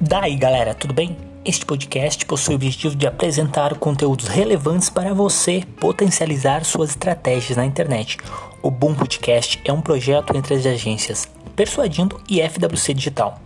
Daí galera, tudo bem? Este podcast possui o objetivo de apresentar conteúdos relevantes para você potencializar suas estratégias na internet. O Boom Podcast é um projeto entre as agências Persuadindo e FWC Digital.